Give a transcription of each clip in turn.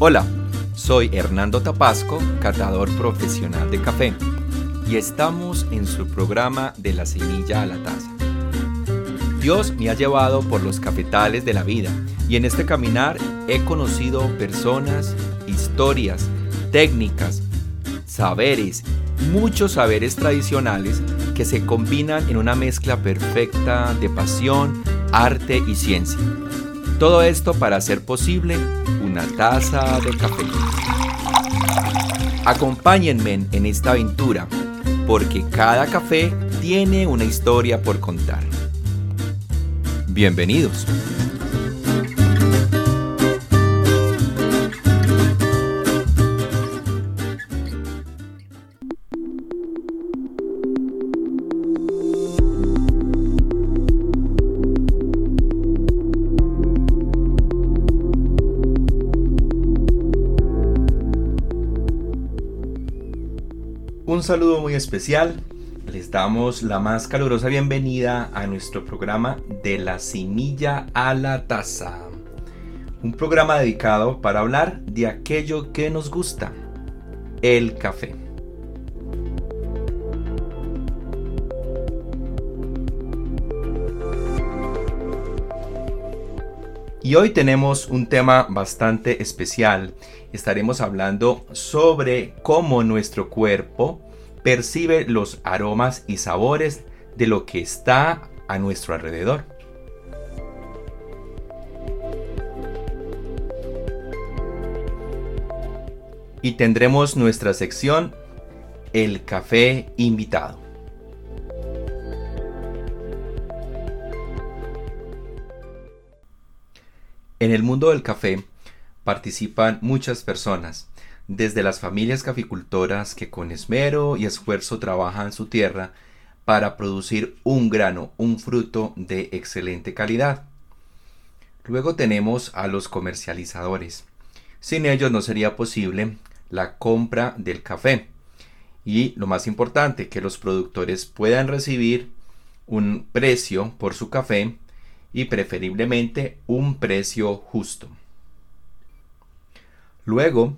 Hola, soy Hernando Tapasco, catador profesional de café, y estamos en su programa de la semilla a la taza. Dios me ha llevado por los cafetales de la vida y en este caminar he conocido personas, historias, técnicas, saberes, muchos saberes tradicionales que se combinan en una mezcla perfecta de pasión, arte y ciencia. Todo esto para hacer posible una taza de café. Acompáñenme en esta aventura, porque cada café tiene una historia por contar. Bienvenidos. Saludo muy especial. Les damos la más calurosa bienvenida a nuestro programa de la semilla a la taza. Un programa dedicado para hablar de aquello que nos gusta, el café. Y hoy tenemos un tema bastante especial. Estaremos hablando sobre cómo nuestro cuerpo percibe los aromas y sabores de lo que está a nuestro alrededor. Y tendremos nuestra sección El café invitado. En el mundo del café participan muchas personas, desde las familias caficultoras que con esmero y esfuerzo trabajan su tierra para producir un grano, un fruto de excelente calidad. Luego tenemos a los comercializadores. Sin ellos no sería posible la compra del café. Y lo más importante, que los productores puedan recibir un precio por su café y preferiblemente un precio justo. Luego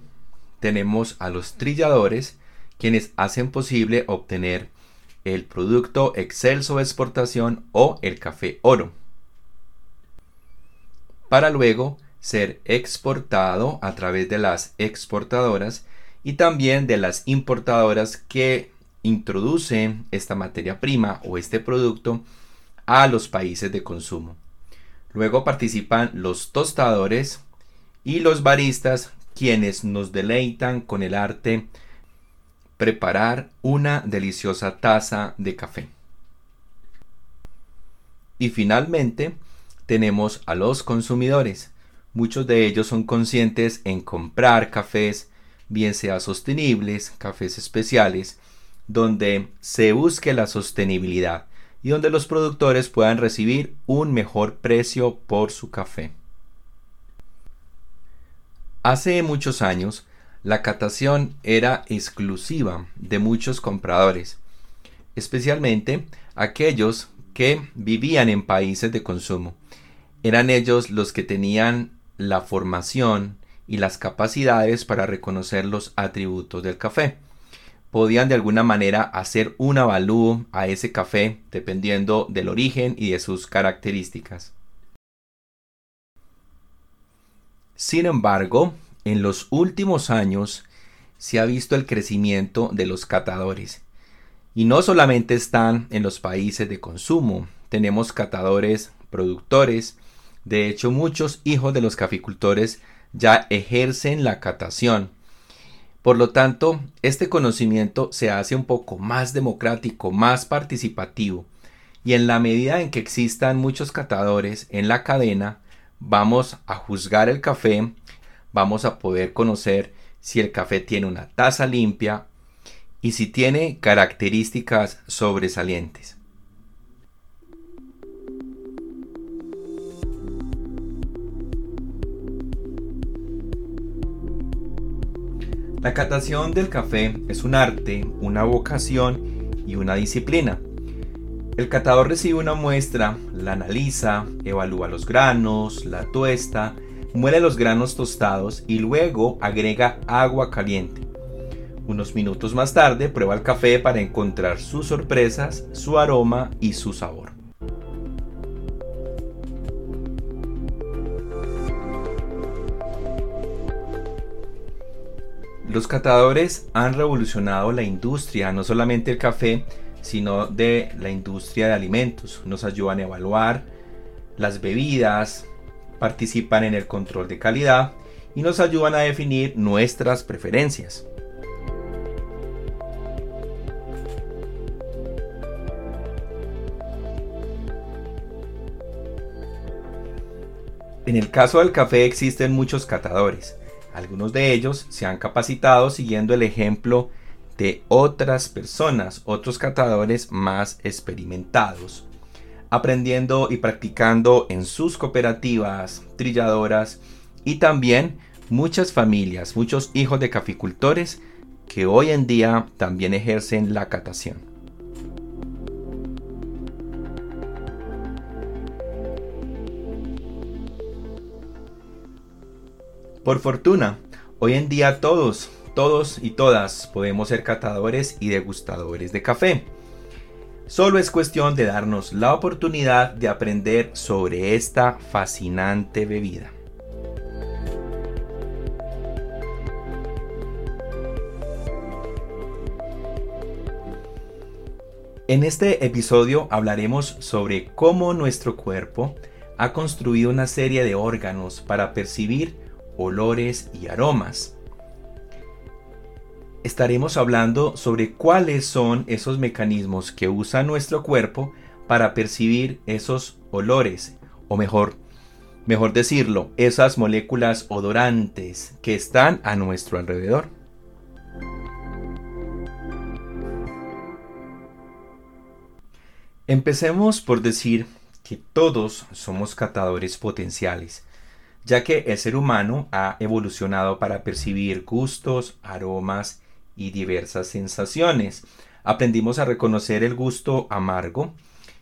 tenemos a los trilladores quienes hacen posible obtener el producto excelso de exportación o el café oro para luego ser exportado a través de las exportadoras y también de las importadoras que introducen esta materia prima o este producto a los países de consumo. Luego participan los tostadores y los baristas quienes nos deleitan con el arte preparar una deliciosa taza de café. Y finalmente tenemos a los consumidores. Muchos de ellos son conscientes en comprar cafés, bien sea sostenibles, cafés especiales, donde se busque la sostenibilidad y donde los productores puedan recibir un mejor precio por su café. Hace muchos años, la catación era exclusiva de muchos compradores, especialmente aquellos que vivían en países de consumo. Eran ellos los que tenían la formación y las capacidades para reconocer los atributos del café podían de alguna manera hacer un avalúo a ese café dependiendo del origen y de sus características. Sin embargo, en los últimos años se ha visto el crecimiento de los catadores. Y no solamente están en los países de consumo, tenemos catadores productores, de hecho muchos hijos de los caficultores ya ejercen la catación. Por lo tanto, este conocimiento se hace un poco más democrático, más participativo, y en la medida en que existan muchos catadores en la cadena, vamos a juzgar el café, vamos a poder conocer si el café tiene una taza limpia y si tiene características sobresalientes. La catación del café es un arte, una vocación y una disciplina. El catador recibe una muestra, la analiza, evalúa los granos, la tuesta, muele los granos tostados y luego agrega agua caliente. Unos minutos más tarde prueba el café para encontrar sus sorpresas, su aroma y su sabor. Los catadores han revolucionado la industria, no solamente el café, sino de la industria de alimentos. Nos ayudan a evaluar las bebidas, participan en el control de calidad y nos ayudan a definir nuestras preferencias. En el caso del café existen muchos catadores. Algunos de ellos se han capacitado siguiendo el ejemplo de otras personas, otros catadores más experimentados, aprendiendo y practicando en sus cooperativas, trilladoras y también muchas familias, muchos hijos de caficultores que hoy en día también ejercen la catación. Por fortuna, hoy en día todos, todos y todas podemos ser catadores y degustadores de café. Solo es cuestión de darnos la oportunidad de aprender sobre esta fascinante bebida. En este episodio hablaremos sobre cómo nuestro cuerpo ha construido una serie de órganos para percibir olores y aromas. Estaremos hablando sobre cuáles son esos mecanismos que usa nuestro cuerpo para percibir esos olores, o mejor, mejor decirlo, esas moléculas odorantes que están a nuestro alrededor. Empecemos por decir que todos somos catadores potenciales ya que el ser humano ha evolucionado para percibir gustos, aromas y diversas sensaciones. Aprendimos a reconocer el gusto amargo.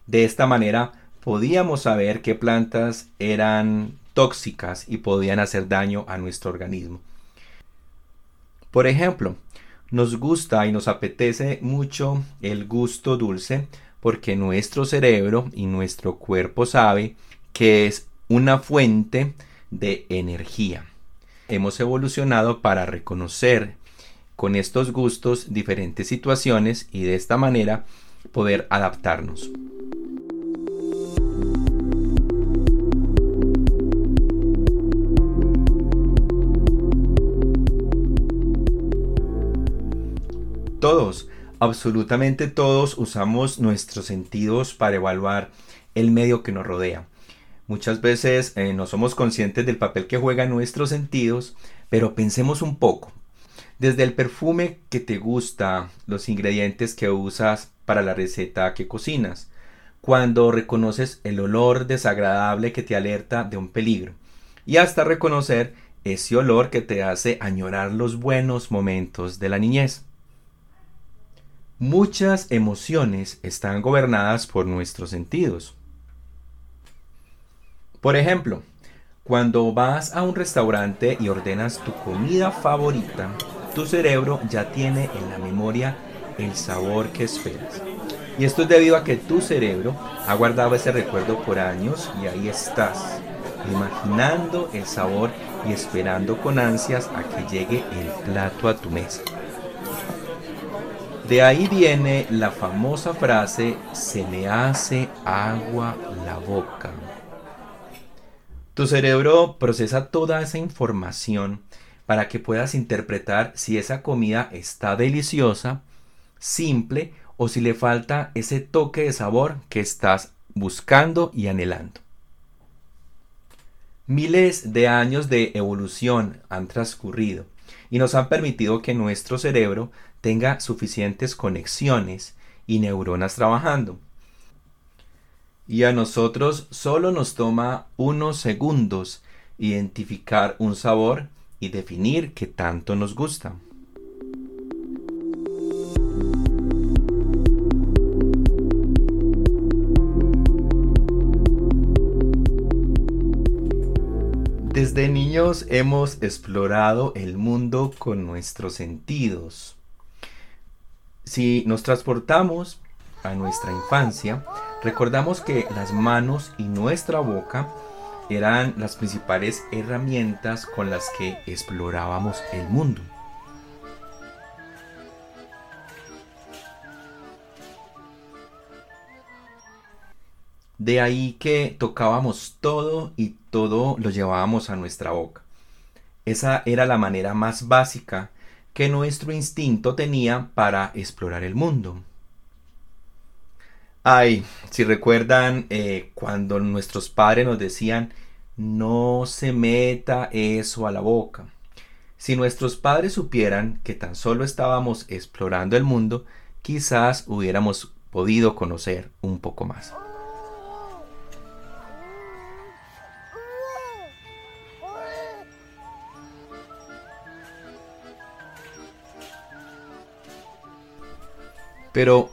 De esta manera podíamos saber qué plantas eran tóxicas y podían hacer daño a nuestro organismo. Por ejemplo, nos gusta y nos apetece mucho el gusto dulce porque nuestro cerebro y nuestro cuerpo sabe que es una fuente de energía. Hemos evolucionado para reconocer con estos gustos diferentes situaciones y de esta manera poder adaptarnos. Todos, absolutamente todos usamos nuestros sentidos para evaluar el medio que nos rodea. Muchas veces eh, no somos conscientes del papel que juegan nuestros sentidos, pero pensemos un poco. Desde el perfume que te gusta, los ingredientes que usas para la receta que cocinas, cuando reconoces el olor desagradable que te alerta de un peligro, y hasta reconocer ese olor que te hace añorar los buenos momentos de la niñez. Muchas emociones están gobernadas por nuestros sentidos. Por ejemplo, cuando vas a un restaurante y ordenas tu comida favorita, tu cerebro ya tiene en la memoria el sabor que esperas. Y esto es debido a que tu cerebro ha guardado ese recuerdo por años y ahí estás, imaginando el sabor y esperando con ansias a que llegue el plato a tu mesa. De ahí viene la famosa frase, se me hace agua la boca. Tu cerebro procesa toda esa información para que puedas interpretar si esa comida está deliciosa, simple o si le falta ese toque de sabor que estás buscando y anhelando. Miles de años de evolución han transcurrido y nos han permitido que nuestro cerebro tenga suficientes conexiones y neuronas trabajando y a nosotros solo nos toma unos segundos identificar un sabor y definir qué tanto nos gusta. Desde niños hemos explorado el mundo con nuestros sentidos. Si nos transportamos a nuestra infancia, recordamos que las manos y nuestra boca eran las principales herramientas con las que explorábamos el mundo. De ahí que tocábamos todo y todo lo llevábamos a nuestra boca. Esa era la manera más básica que nuestro instinto tenía para explorar el mundo. Ay, si recuerdan eh, cuando nuestros padres nos decían, no se meta eso a la boca. Si nuestros padres supieran que tan solo estábamos explorando el mundo, quizás hubiéramos podido conocer un poco más. Pero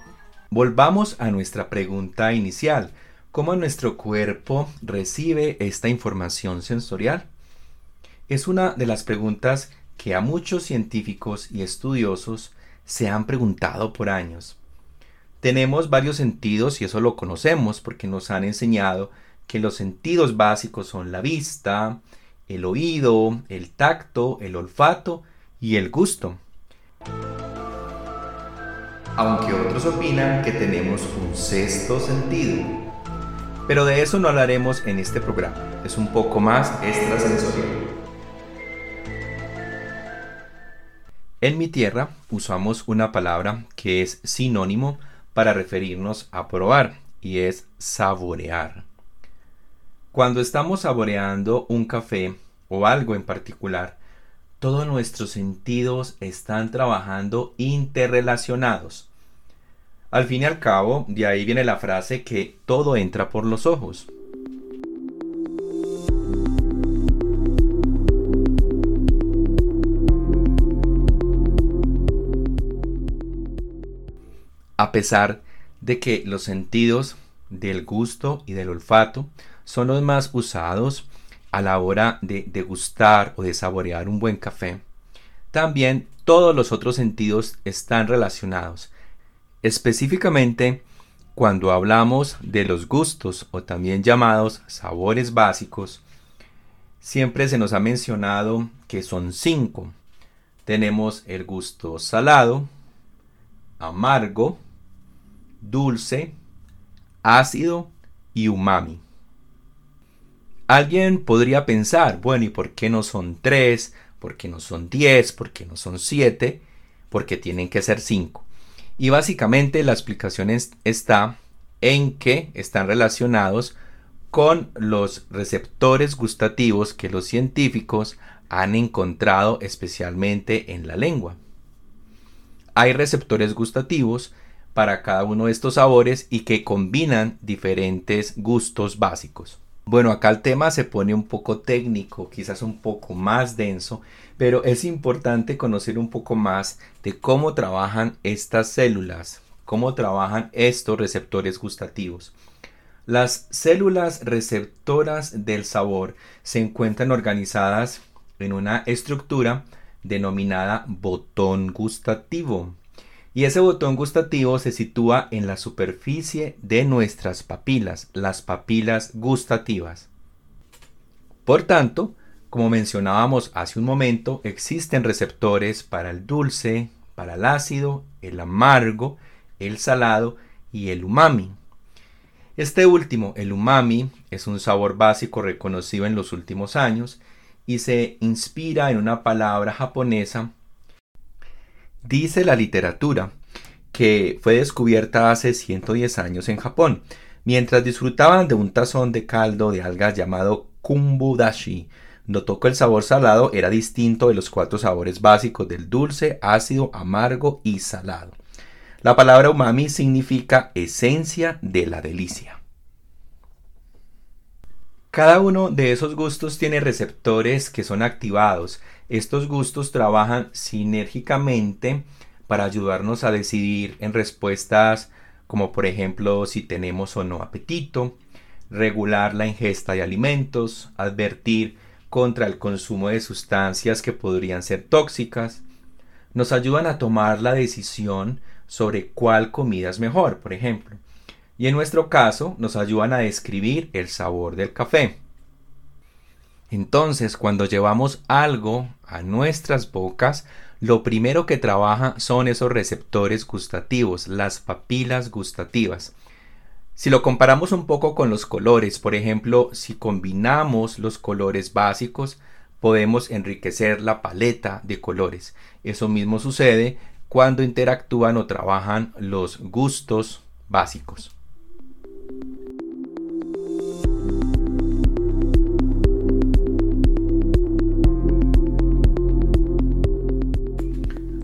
volvamos a nuestra pregunta inicial. ¿Cómo nuestro cuerpo recibe esta información sensorial? Es una de las preguntas que a muchos científicos y estudiosos se han preguntado por años. Tenemos varios sentidos y eso lo conocemos porque nos han enseñado que los sentidos básicos son la vista, el oído, el tacto, el olfato y el gusto aunque otros opinan que tenemos un sexto sentido. Pero de eso no hablaremos en este programa, es un poco más extrasensorial. En mi tierra usamos una palabra que es sinónimo para referirnos a probar y es saborear. Cuando estamos saboreando un café o algo en particular, todos nuestros sentidos están trabajando interrelacionados. Al fin y al cabo, de ahí viene la frase que todo entra por los ojos. A pesar de que los sentidos del gusto y del olfato son los más usados a la hora de degustar o de saborear un buen café, también todos los otros sentidos están relacionados. Específicamente, cuando hablamos de los gustos o también llamados sabores básicos, siempre se nos ha mencionado que son cinco. Tenemos el gusto salado, amargo, dulce, ácido y umami. Alguien podría pensar, bueno, ¿y por qué no son tres? ¿Por qué no son diez? ¿Por qué no son siete? Porque tienen que ser cinco. Y básicamente la explicación está en que están relacionados con los receptores gustativos que los científicos han encontrado especialmente en la lengua. Hay receptores gustativos para cada uno de estos sabores y que combinan diferentes gustos básicos. Bueno, acá el tema se pone un poco técnico, quizás un poco más denso, pero es importante conocer un poco más de cómo trabajan estas células, cómo trabajan estos receptores gustativos. Las células receptoras del sabor se encuentran organizadas en una estructura denominada botón gustativo y ese botón gustativo se sitúa en la superficie de nuestras papilas, las papilas gustativas. Por tanto, como mencionábamos hace un momento, existen receptores para el dulce, para el ácido, el amargo, el salado y el umami. Este último, el umami, es un sabor básico reconocido en los últimos años y se inspira en una palabra japonesa Dice la literatura que fue descubierta hace 110 años en Japón, mientras disfrutaban de un tazón de caldo de algas llamado kumbudashi. Notó que el sabor salado era distinto de los cuatro sabores básicos del dulce, ácido, amargo y salado. La palabra umami significa esencia de la delicia. Cada uno de esos gustos tiene receptores que son activados estos gustos trabajan sinérgicamente para ayudarnos a decidir en respuestas como por ejemplo si tenemos o no apetito, regular la ingesta de alimentos, advertir contra el consumo de sustancias que podrían ser tóxicas, nos ayudan a tomar la decisión sobre cuál comida es mejor, por ejemplo. Y en nuestro caso nos ayudan a describir el sabor del café. Entonces, cuando llevamos algo a nuestras bocas, lo primero que trabaja son esos receptores gustativos, las papilas gustativas. Si lo comparamos un poco con los colores, por ejemplo, si combinamos los colores básicos, podemos enriquecer la paleta de colores. Eso mismo sucede cuando interactúan o trabajan los gustos básicos.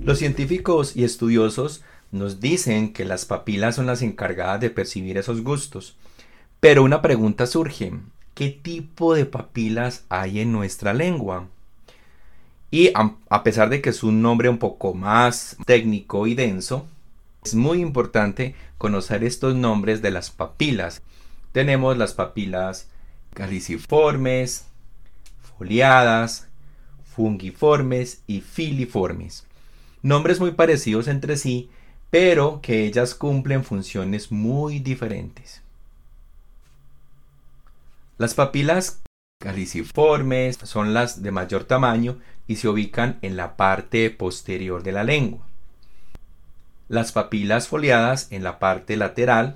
Los científicos y estudiosos nos dicen que las papilas son las encargadas de percibir esos gustos. Pero una pregunta surge, ¿qué tipo de papilas hay en nuestra lengua? Y a pesar de que es un nombre un poco más técnico y denso, es muy importante conocer estos nombres de las papilas. Tenemos las papilas caliciformes, foliadas, fungiformes y filiformes. Nombres muy parecidos entre sí, pero que ellas cumplen funciones muy diferentes. Las papilas caliciformes son las de mayor tamaño y se ubican en la parte posterior de la lengua. Las papilas foliadas en la parte lateral.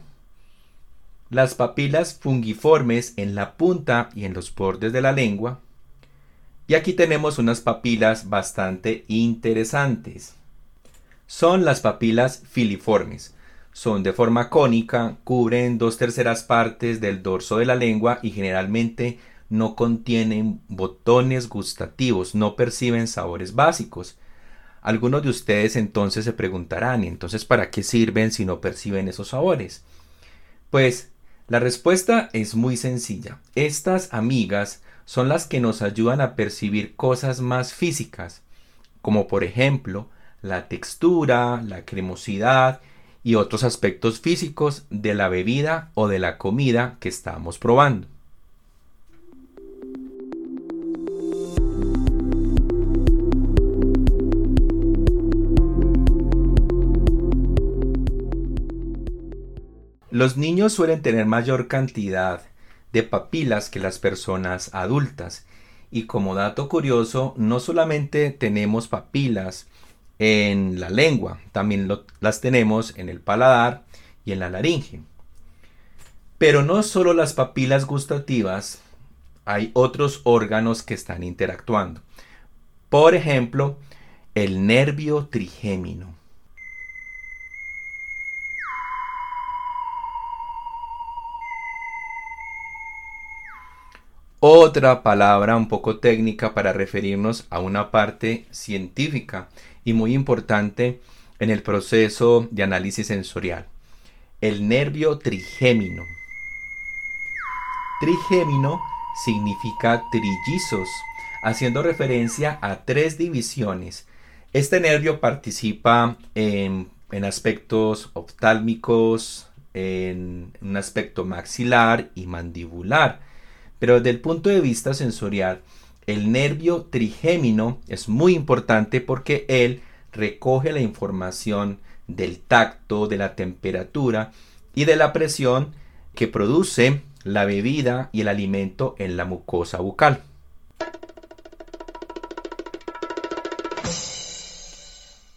Las papilas fungiformes en la punta y en los bordes de la lengua. Y aquí tenemos unas papilas bastante interesantes son las papilas filiformes. Son de forma cónica, cubren dos terceras partes del dorso de la lengua y generalmente no contienen botones gustativos, no perciben sabores básicos. Algunos de ustedes entonces se preguntarán, entonces para qué sirven si no perciben esos sabores? Pues la respuesta es muy sencilla. Estas amigas son las que nos ayudan a percibir cosas más físicas, como por ejemplo la textura, la cremosidad y otros aspectos físicos de la bebida o de la comida que estamos probando. Los niños suelen tener mayor cantidad de papilas que las personas adultas. Y como dato curioso, no solamente tenemos papilas en la lengua, también las tenemos en el paladar y en la laringe. Pero no solo las papilas gustativas, hay otros órganos que están interactuando. Por ejemplo, el nervio trigémino. Otra palabra un poco técnica para referirnos a una parte científica y muy importante en el proceso de análisis sensorial. El nervio trigémino. Trigémino significa trillizos, haciendo referencia a tres divisiones. Este nervio participa en, aspectos oftálmicos, en un aspecto maxilar y mandibular. Pero desde el punto de vista sensorial, el nervio trigémino es muy importante porque él recoge la información del tacto, de la temperatura y de la presión que produce la bebida y el alimento en la mucosa bucal.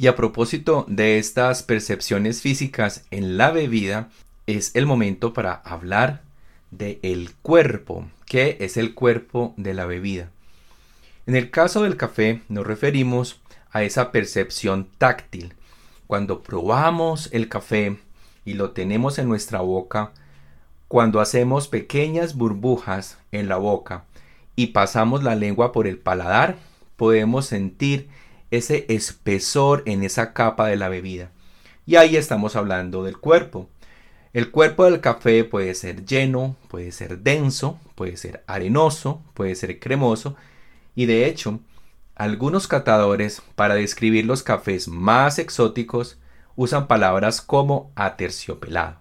Y a propósito de estas percepciones físicas en la bebida, es el momento para hablar del el cuerpo, que es el cuerpo de la bebida. En el caso del café nos referimos a esa percepción táctil. Cuando probamos el café y lo tenemos en nuestra boca, cuando hacemos pequeñas burbujas en la boca y pasamos la lengua por el paladar, podemos sentir ese espesor en esa capa de la bebida. Y ahí estamos hablando del cuerpo. El cuerpo del café puede ser lleno, puede ser denso, puede ser arenoso, puede ser cremoso y de hecho, algunos catadores para describir los cafés más exóticos usan palabras como aterciopelado.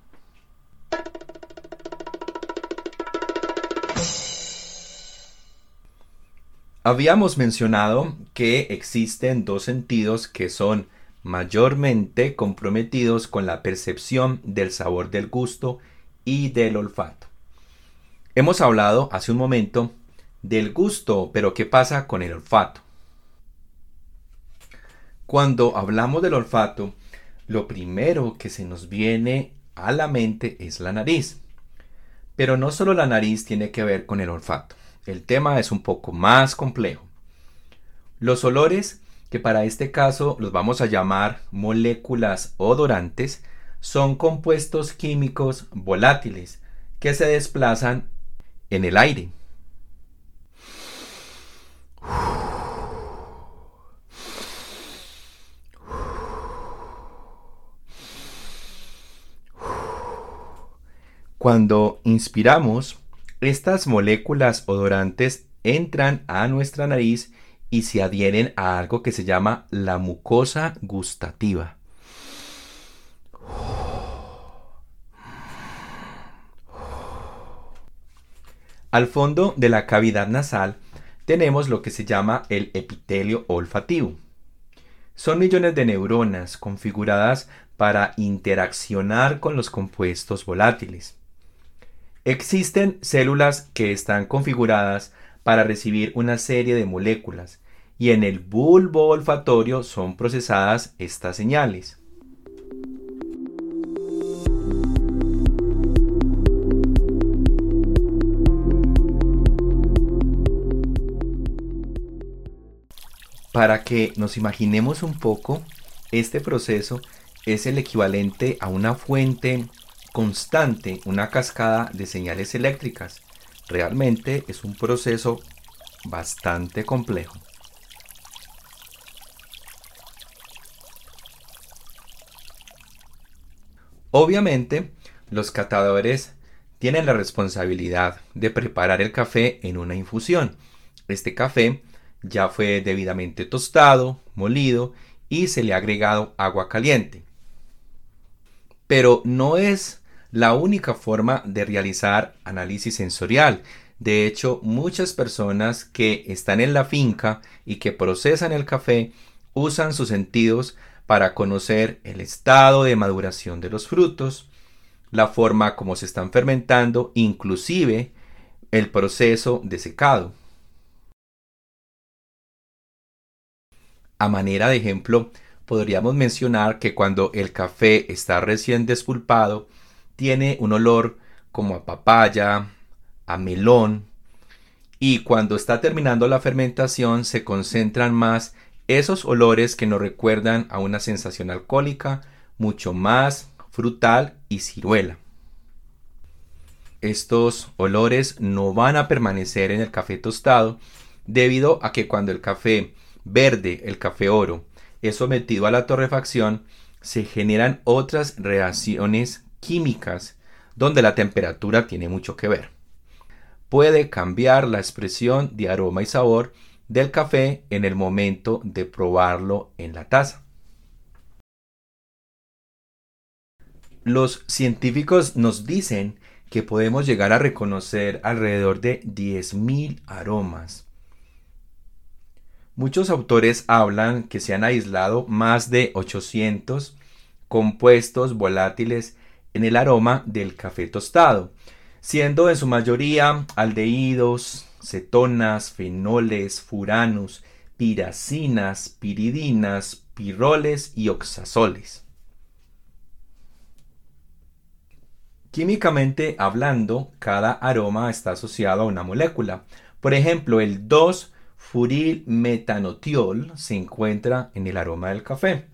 Habíamos mencionado que existen dos sentidos que son mayormente comprometidos con la percepción del sabor del gusto y del olfato. Hemos hablado hace un momento del gusto, pero ¿qué pasa con el olfato? Cuando hablamos del olfato, lo primero que se nos viene a la mente es la nariz. Pero no solo la nariz tiene que ver con el olfato. El tema es un poco más complejo. Los olores, que para este caso los vamos a llamar moléculas odorantes, son compuestos químicos volátiles que se desplazan en el aire. Cuando inspiramos, estas moléculas odorantes entran a nuestra nariz y se adhieren a algo que se llama la mucosa gustativa. Al fondo de la cavidad nasal tenemos lo que se llama el epitelio olfativo. Son millones de neuronas configuradas para interaccionar con los compuestos volátiles. Existen células que están configuradas para recibir una serie de moléculas y en el bulbo olfatorio son procesadas estas señales. Para que nos imaginemos un poco, este proceso es el equivalente a una fuente constante una cascada de señales eléctricas. Realmente es un proceso bastante complejo. Obviamente, los catadores tienen la responsabilidad de preparar el café en una infusión. Este café ya fue debidamente tostado, molido y se le ha agregado agua caliente. Pero no es la única forma de realizar análisis sensorial. De hecho, muchas personas que están en la finca y que procesan el café usan sus sentidos para conocer el estado de maduración de los frutos, la forma como se están fermentando, inclusive el proceso de secado. A manera de ejemplo, podríamos mencionar que cuando el café está recién despulpado, tiene un olor como a papaya, a melón, y cuando está terminando la fermentación se concentran más esos olores que nos recuerdan a una sensación alcohólica mucho más frutal y ciruela. Estos olores no van a permanecer en el café tostado debido a que cuando el café verde, el café oro, es sometido a la torrefacción, se generan otras reacciones químicas donde la temperatura tiene mucho que ver. Puede cambiar la expresión de aroma y sabor del café en el momento de probarlo en la taza. Los científicos nos dicen que podemos llegar a reconocer alrededor de 10.000 aromas. Muchos autores hablan que se han aislado más de 800 compuestos volátiles en el aroma del café tostado, siendo en su mayoría aldehídos, cetonas, fenoles, furanos, piracinas, piridinas, piroles y oxazoles. Químicamente hablando, cada aroma está asociado a una molécula. Por ejemplo, el 2-furilmetanotiol se encuentra en el aroma del café.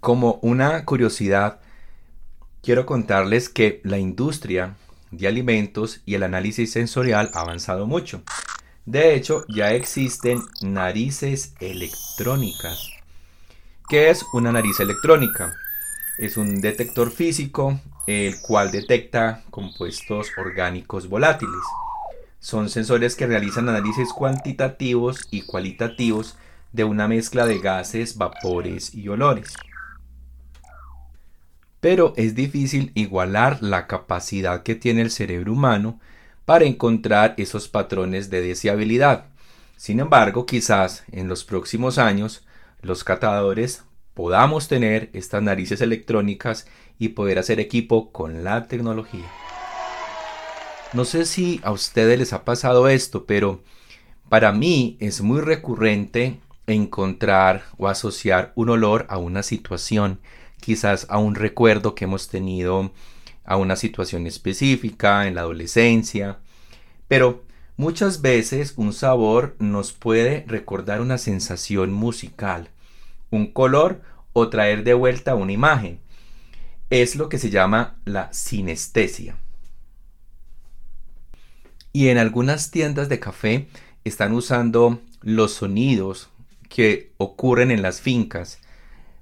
Como una curiosidad, quiero contarles que la industria de alimentos y el análisis sensorial ha avanzado mucho. De hecho, ya existen narices electrónicas. ¿Qué es una nariz electrónica? Es un detector físico el cual detecta compuestos orgánicos volátiles. Son sensores que realizan análisis cuantitativos y cualitativos de una mezcla de gases, vapores y olores pero es difícil igualar la capacidad que tiene el cerebro humano para encontrar esos patrones de deseabilidad. Sin embargo, quizás en los próximos años los catadores podamos tener estas narices electrónicas y poder hacer equipo con la tecnología. No sé si a ustedes les ha pasado esto, pero para mí es muy recurrente encontrar o asociar un olor a una situación, quizás a un recuerdo que hemos tenido a una situación específica en la adolescencia, pero muchas veces un sabor nos puede recordar una sensación musical, un color o traer de vuelta una imagen. Es lo que se llama la sinestesia. Y en algunas tiendas de café están usando los sonidos que ocurren en las fincas.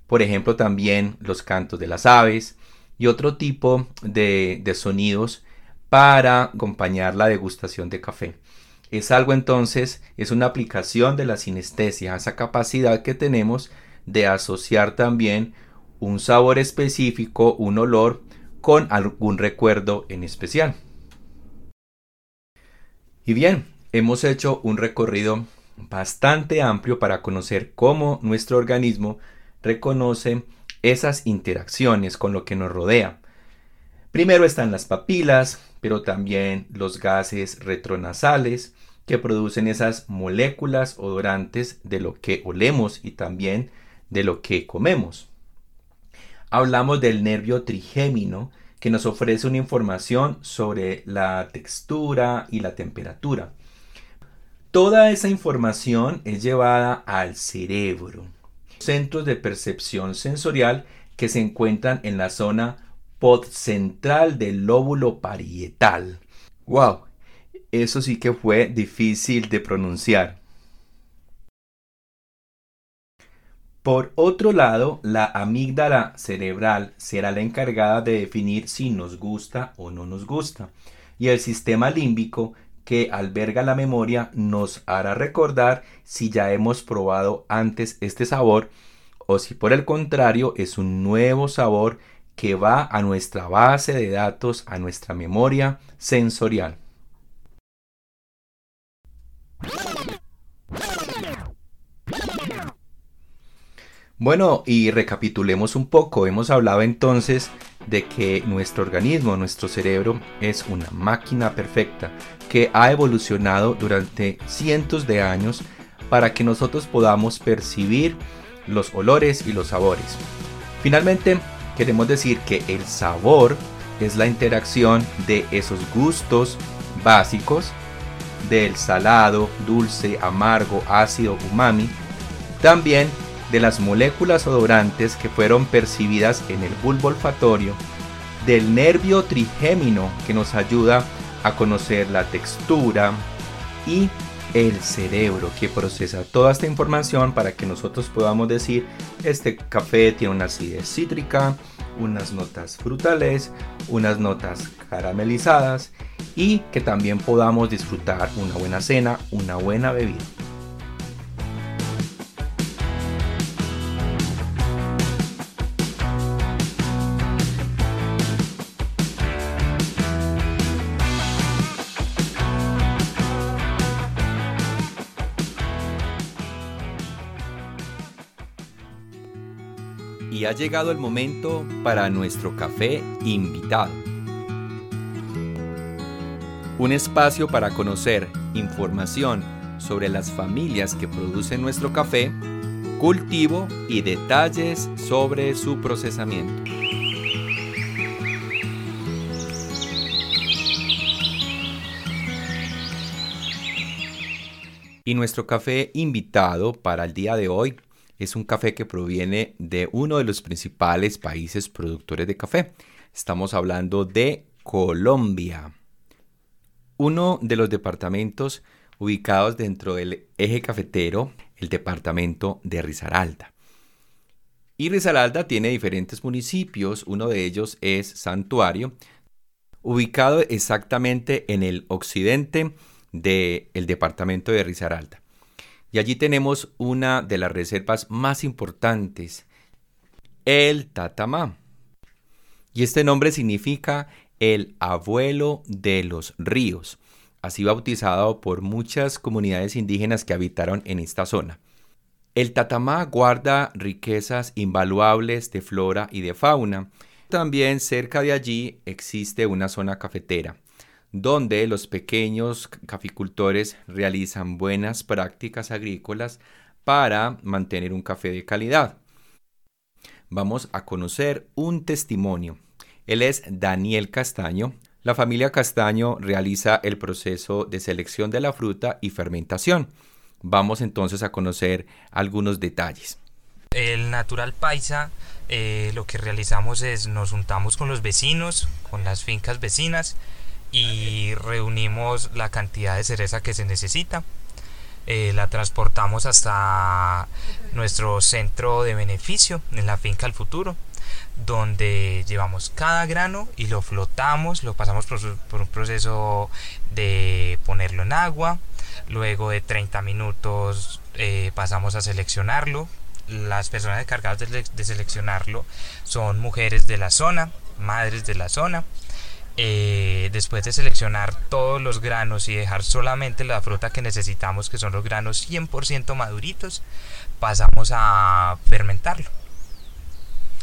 Por ejemplo, también los cantos de las aves y otro tipo de, sonidos para acompañar la degustación de café. Es algo entonces, es una aplicación de la sinestesia, esa capacidad que tenemos de asociar también un sabor específico, un olor, con algún recuerdo en especial. Y bien, hemos hecho un recorrido bastante amplio para conocer cómo nuestro organismo reconoce esas interacciones con lo que nos rodea. Primero están las papilas, pero también los gases retronasales que producen esas moléculas odorantes de lo que olemos y también de lo que comemos. Hablamos del nervio trigémino que nos ofrece una información sobre la textura y la temperatura. Toda esa información es llevada al cerebro, centros de percepción sensorial que se encuentran en la zona podcentral del lóbulo parietal. ¡Wow! Eso sí que fue difícil de pronunciar. Por otro lado, la amígdala cerebral será la encargada de definir si nos gusta o no nos gusta, y el sistema límbico que alberga la memoria nos hará recordar si ya hemos probado antes este sabor o si por el contrario es un nuevo sabor que va a nuestra base de datos, a nuestra memoria sensorial. Bueno, y recapitulemos un poco. Hemos hablado entonces de que nuestro organismo, nuestro cerebro, es una máquina perfecta que ha evolucionado durante cientos de años para que nosotros podamos percibir los olores y los sabores. Finalmente, queremos decir que el sabor es la interacción de esos gustos básicos del salado, dulce, amargo, ácido, umami, también de las moléculas odorantes que fueron percibidas en el bulbo olfatorio, del nervio trigémino que nos ayuda a conocer la textura y el cerebro que procesa toda esta información para que nosotros podamos decir este café tiene una acidez cítrica, unas notas frutales, unas notas caramelizadas y que también podamos disfrutar una buena cena, una buena bebida. Llegado el momento para nuestro café invitado. Un espacio para conocer información sobre las familias que producen nuestro café, cultivo y detalles sobre su procesamiento. Y nuestro café invitado para el día de hoy es un café que proviene de uno de los principales países productores de café. Estamos hablando de Colombia. Uno de los departamentos ubicados dentro del eje cafetero, el departamento de Risaralda. Y Risaralda tiene diferentes municipios, uno de ellos es Santuario, ubicado exactamente en el occidente del departamento de Risaralda. Y allí tenemos una de las reservas más importantes, el Tatamá. Y este nombre significa el abuelo de los ríos. así bautizado por muchas comunidades indígenas que habitaron en esta zona. El Tatamá guarda riquezas invaluables de flora y de fauna. También cerca de allí existe una zona cafetera, donde los pequeños caficultores realizan buenas prácticas agrícolas para mantener un café de calidad. Vamos a conocer un testimonio. Él es Daniel Castaño, la familia Castaño realiza el proceso de selección de la fruta y fermentación. Vamos entonces a conocer algunos detalles. El natural paisa eh, lo que realizamos es nos juntamos con los vecinos, con las fincas vecinas y reunimos la cantidad de cereza que se necesita. Eh, la transportamos hasta nuestro centro de beneficio en la finca al futuro donde llevamos cada grano y lo flotamos, lo pasamos por, un proceso de ponerlo en agua, luego de 30 minutos eh, pasamos a seleccionarlo. Las personas encargadas de, seleccionarlo son mujeres de la zona, madres de la zona. Eh, después de seleccionar todos los granos y dejar solamente la fruta que necesitamos, que son los granos 100% maduritos, pasamos a fermentarlo.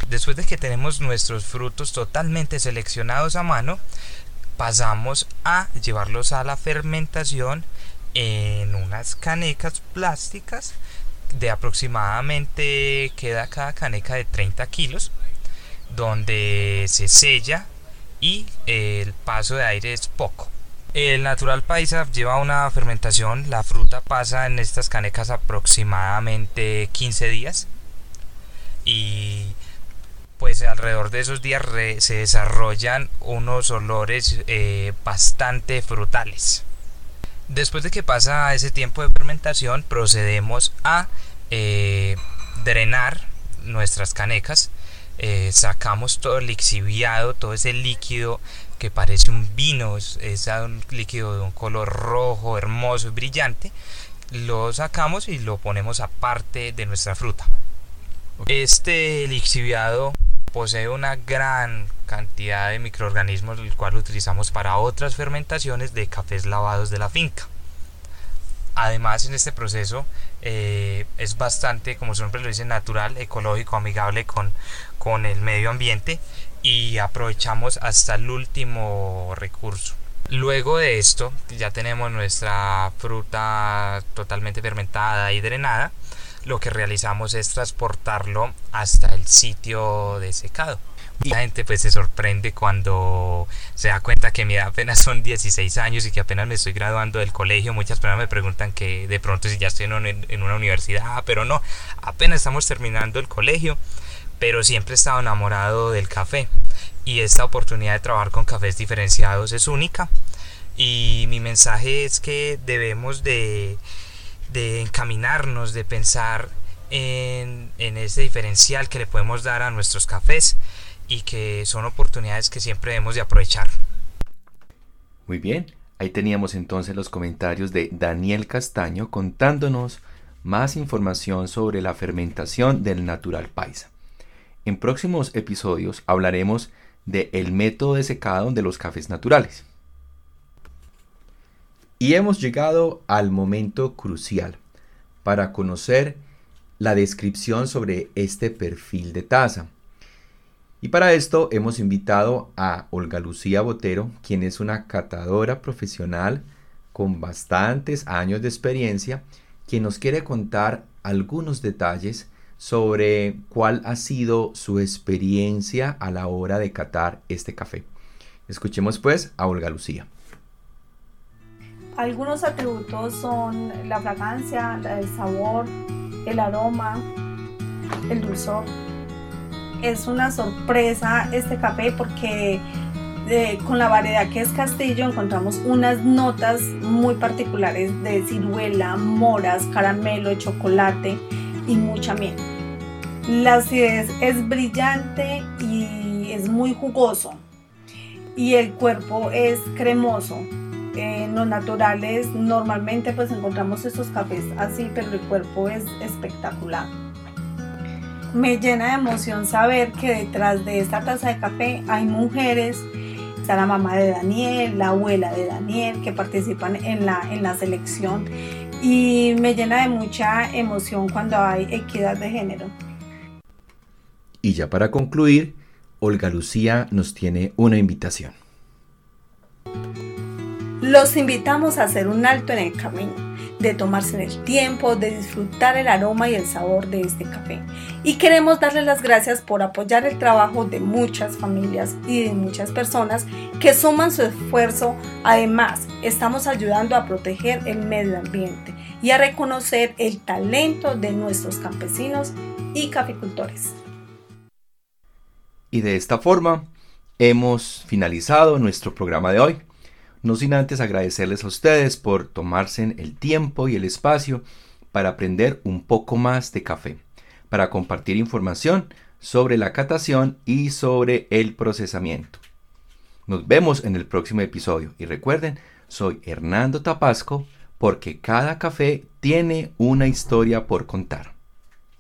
Después de que tenemos nuestros frutos totalmente seleccionados a mano, pasamos a llevarlos a la fermentación en unas canecas plásticas de aproximadamente queda cada caneca de 30 kilos donde se sella y el paso de aire es poco el natural paisa lleva una fermentación la fruta pasa en estas canecas aproximadamente 15 días y pues alrededor de esos días se desarrollan unos olores eh, bastante frutales. Después de que pasa ese tiempo de fermentación, procedemos a eh, drenar nuestras canecas. Eh, sacamos todo el lixiviado, todo ese líquido que parece un vino, es, es, un líquido de un color rojo, hermoso y brillante. Lo sacamos y lo ponemos aparte de nuestra fruta. Este lixiviado posee una gran cantidad de microorganismos, el cual utilizamos para otras fermentaciones de cafés lavados de la finca. Además, en este proceso eh, es bastante, como siempre lo dice, natural, ecológico, amigable con, con el medio ambiente y aprovechamos hasta el último recurso. Luego de esto, ya tenemos nuestra fruta totalmente fermentada y drenada lo que realizamos es transportarlo hasta el sitio de secado. La gente pues se sorprende cuando se da cuenta que mi edad apenas son 16 años y que apenas me estoy graduando del colegio. Muchas personas me preguntan que de pronto si ya estoy en, una universidad, pero no, apenas estamos terminando el colegio, pero siempre he estado enamorado del café y esta oportunidad de trabajar con cafés diferenciados es única. Y mi mensaje es que debemos de de encaminarnos, de pensar en, ese diferencial que le podemos dar a nuestros cafés y que son oportunidades que siempre debemos de aprovechar. Muy bien, ahí teníamos entonces los comentarios de Daniel Castaño contándonos más información sobre la fermentación del natural paisa. En próximos episodios hablaremos de el método de secado de los cafés naturales. Y hemos llegado al momento crucial para conocer la descripción sobre este perfil de taza. Y para esto hemos invitado a Olga Lucía Botero, quien es una catadora profesional con bastantes años de experiencia, quien nos quiere contar algunos detalles sobre cuál ha sido su experiencia a la hora de catar este café. Escuchemos pues a Olga Lucía. Algunos atributos son la fragancia, el sabor, el aroma, el dulzor. Es una sorpresa este café porque eh, con la variedad que es Castillo encontramos unas notas muy particulares de ciruela, moras, caramelo, chocolate y mucha miel. La acidez es brillante y es muy jugoso y el cuerpo es cremoso en los naturales normalmente pues encontramos estos cafés así, pero el cuerpo es espectacular. Me llena de emoción saber que detrás de esta taza de café hay mujeres está la mamá de Daniel, la abuela de Daniel, que participan en la, en la selección y me llena de mucha emoción cuando hay equidad de género. Y ya para concluir, Olga Lucía nos tiene una invitación. Los invitamos a hacer un alto en el camino de tomarse el tiempo, de disfrutar el aroma y el sabor de este café. Y queremos darles las gracias por apoyar el trabajo de muchas familias y de muchas personas que suman su esfuerzo. Además, estamos ayudando a proteger el medio ambiente y a reconocer el talento de nuestros campesinos y caficultores. Y de esta forma hemos finalizado nuestro programa de hoy no sin antes agradecerles a ustedes por tomarse el tiempo y el espacio para aprender un poco más de café, para compartir información sobre la catación y sobre el procesamiento. Nos vemos en el próximo episodio y recuerden, soy Hernando Tapasco porque cada café tiene una historia por contar.